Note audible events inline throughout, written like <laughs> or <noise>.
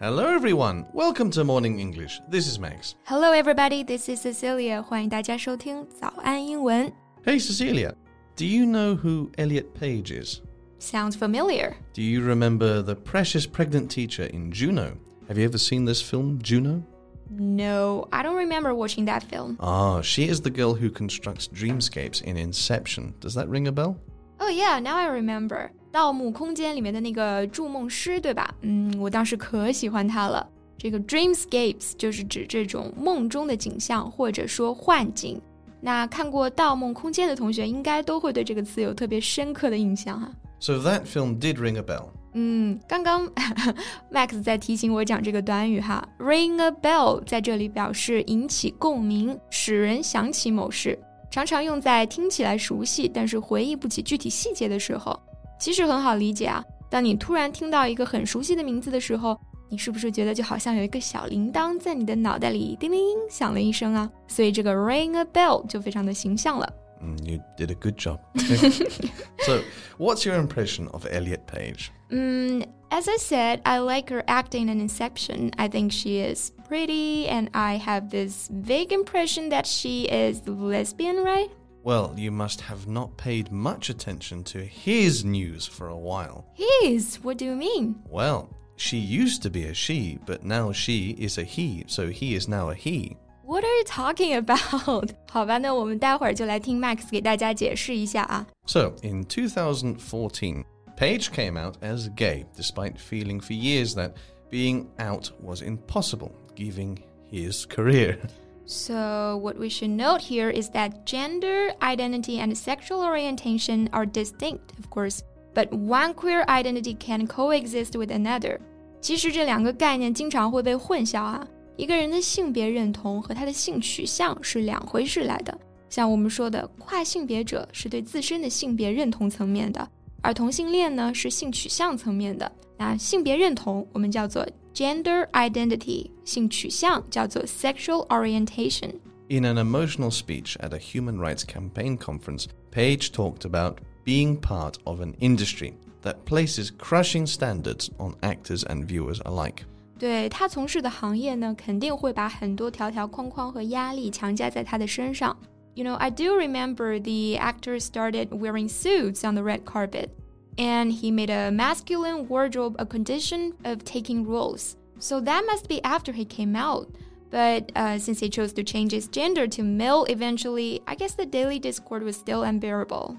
Hello, everyone. Welcome to Morning English. This is Max. Hello, everybody. This is Cecilia. 欢迎大家收听早安英文。 Hey, Cecilia. Do you know who Elliot Page is? Sounds familiar. Do you remember the precious pregnant teacher in Juno? Have you ever seen this film, Juno? No, I don't remember watching that film. Ah, she is the girl who constructs dreamscapes in Inception. Does that ring a bell? Oh yeah, now I remember. "盗梦空间"里面的那个筑梦师，对吧？嗯，我当时可喜欢他了。这个 dreamscapes 就是指这种梦中的景象，或者说幻境。那看过《盗梦空间》的同学，应该都会对这个词有特别深刻的印象哈、啊。So that film did ring a bell. 嗯，刚刚 Max 在提醒我讲这个短语哈，ring a bell 在这里表示引起共鸣，使人想起某事。常常用在听起来熟悉但是回忆不起具体细节的时候。其实很好理解啊，当你突然听到一个很熟悉的名字的时候，你是不是觉得就好像有一个小铃铛在你的脑袋里叮铃铃响了一声啊？所以这个 ring a bell 就非常的形象了。Mm, you did a good job. <laughs> <laughs> so, what's your impression of Elliot Page? Mm, as I said, I like her acting in Inception. I think she is pretty, and I have this vague impression that she is lesbian, right? Well, you must have not paid much attention to his news for a while. His? What do you mean? Well, she used to be a she, but now she is a he, so he is now a he. What are you talking about? <laughs> Max in 2014, Page came out as gay, despite feeling for years that being out was impossible, giving his career. So, what we should note here is that gender identity and sexual orientation are distinct, of course, but one queer identity can coexist with another. 其实这两个概念经常会被混淆啊。一个人的性别认同和他的性取向是两回事来的。像我们说的，跨性别者是对自身的性别认同层面的，而同性恋呢是性取向层面的。那性别认同我们叫做 gender identity，性取向叫做 sexual orientation。 In an emotional speech at a human rights campaign conference, Page talked about being part of an industry that places crushing standards on actors and viewers alike. 对他从事的行业呢，肯定会把很多条条框框和压力强加在他的身上。You know, I do remember the actor started wearing suits on the red carpet, and he made a masculine wardrobe a condition of taking roles. So that must be after he came out. But uh, since he chose to change his gender to male eventually, I guess the daily discord was still unbearable.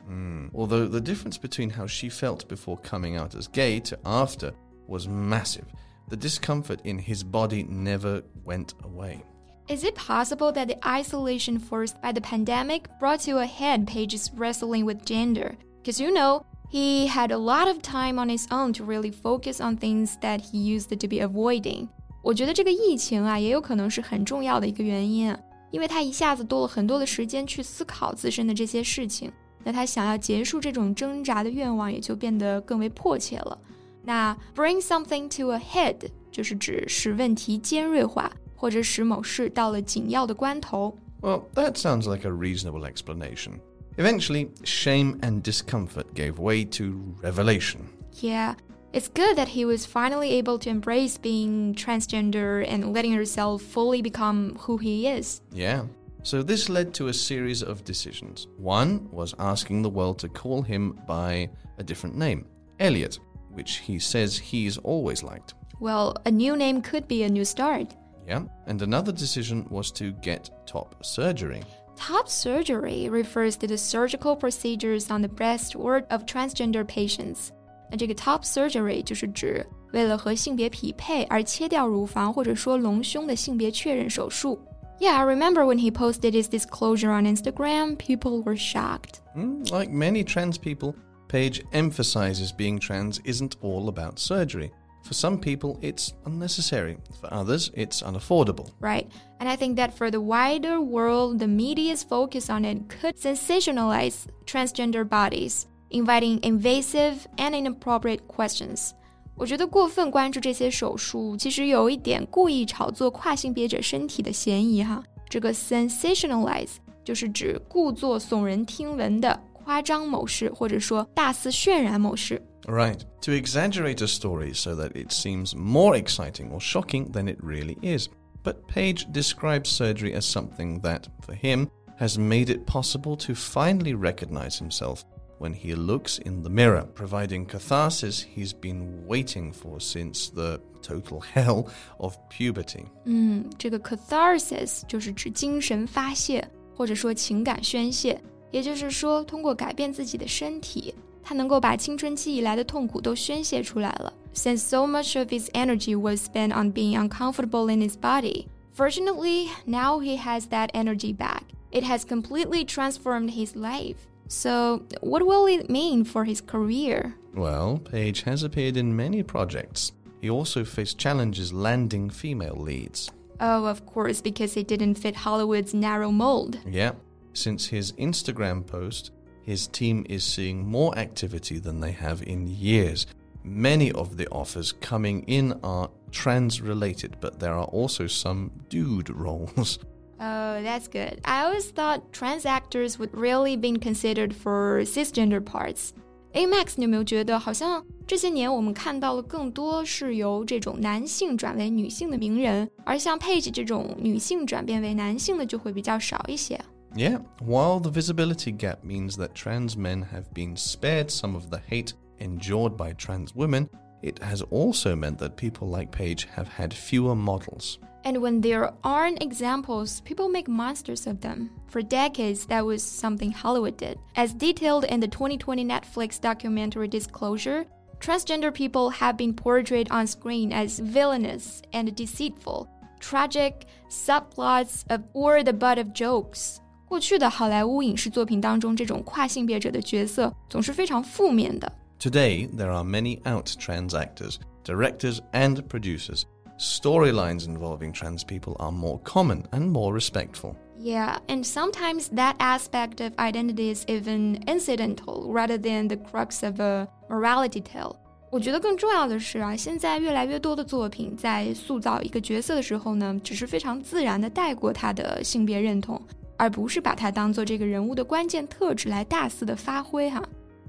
Although the difference between how she felt before coming out as gay to after was massive, the discomfort in his body never went away. Is it possible that the isolation forced by the pandemic brought to a head Page's wrestling with gender? Because you know, he had a lot of time on his own to really focus on things that he used to be avoiding. 我觉得这个疫情啊，也有可能是很重要的一个原因啊，因为他一下子多了很多的时间去思考自身的这些事情，那他想要结束这种挣扎的愿望也就变得更为迫切了。 那 bring something to a head 就是指使问题尖锐化。或者使某事到了紧要的关头。 Well, that sounds like a reasonable explanation. Eventually, shame and discomfort gave way to revelation. Yeah, it's good that he was finally able to embrace being transgender and letting himself fully become who he is. Yeah. So this led to a series of decisions. One was asking the world to call him by a different name, Elliot, which he says he's always liked. Well, a new name could be a new start. Yeah. And another decision was to get top surgery. Top surgery refers to the surgical procedures on the breast or of transgender patients. 那这个 top surgery 就是指为了和性别匹配而切掉乳房或者说隆胸的性别确认手术。Yeah, I remember when he posted his disclosure on Instagram, people were shocked. Hmm, Like many trans people, Paige emphasizes being trans isn't all about surgery. For some people, it's unnecessary. For others, it's unaffordable. Right. And I think that for the wider world, the media's focus on it could sensationalize transgender bodies, inviting invasive and inappropriate questions. 我觉得过分关注这些手术，其实有一点故意炒作跨性别者身体的嫌疑哈。这个 sensationalize 就是指故作耸人听闻的、 夸 夸张某事，或者说大肆渲染某事。Right, to exaggerate a story so that it seems more exciting or shocking than it really is. But Page describes surgery as something that, for him, has made it possible to finally recognize himself when he looks in the mirror, providing catharsis he's been waiting for since the total hell <laughs> of puberty. 嗯，这个 catharsis 就是指精神发泄，或者说情感宣泄。 也就是说，通过改变自己的身体，他能够把青春期以来的痛苦都宣泄出来了。Since so much of his energy was spent on being uncomfortable in his body, fortunately, now he has that energy back. It has completely transformed his life. So, what will it mean for his career? Well, Page has appeared in many projects. He also faced challenges landing female leads. Oh, of course, because he didn't fit Hollywood's narrow mold. Yeah. Since his Instagram post, his team is seeing more activity than they have in years. Many of the offers coming in are trans related, but there are also some dude roles. <laughs> Oh, that's good. I always thought trans actors would really been considered for cisgender parts. A Max，你有没有觉得好像这些年我们看到了更多是由这种男性转为女性的名人，而像 Page 这种女性转变为男性的就会比较少一些。 yeah, while the visibility gap means that trans men have been spared some of the hate endured by trans women, it has also meant that people like Page have had fewer models. And when there aren't examples, people make monsters of them. For decades, that was something Hollywood did. As detailed in the 2020 Netflix documentary Disclosure, transgender people have been portrayed on screen as villainous and deceitful, tragic, subplots of or the butt of jokes. 过去的好莱坞影视作品当中，这种跨性别者的角色总是非常负面的。Today, there are many out trans actors, directors, and producers storylines involving trans people are more common and more respectful. Yeah, and sometimes that aspect of identity is even incidental rather than the crux of a morality tale. 我觉得更重要的是啊，现在越来越多的作品在塑造一个角色的时候呢，只是非常自然的带过他的性别认同， 而不是把它当做这个人物的关键特质来大肆的发挥哈。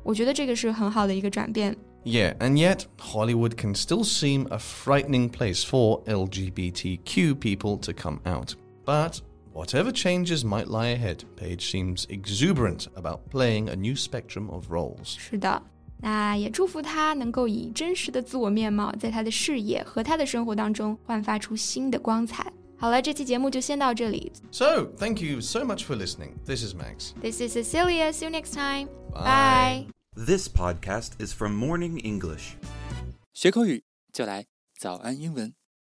我觉得这个是很好的一个转变。yeah, and yet Hollywood can still seem a frightening place for LGBTQ people to come out. But whatever changes might lie ahead, Page seems exuberant about playing a new spectrum of roles. 是的，那也祝福他能够以真实的自我面貌，在他的事业和他的生活当中焕发出新的光彩。 好了，这期节目就先到这里。So, thank you so much for listening. This is Max. This is Cecilia. See you next time. Bye. Bye. This podcast is from Morning English. 学口语就来早安英文。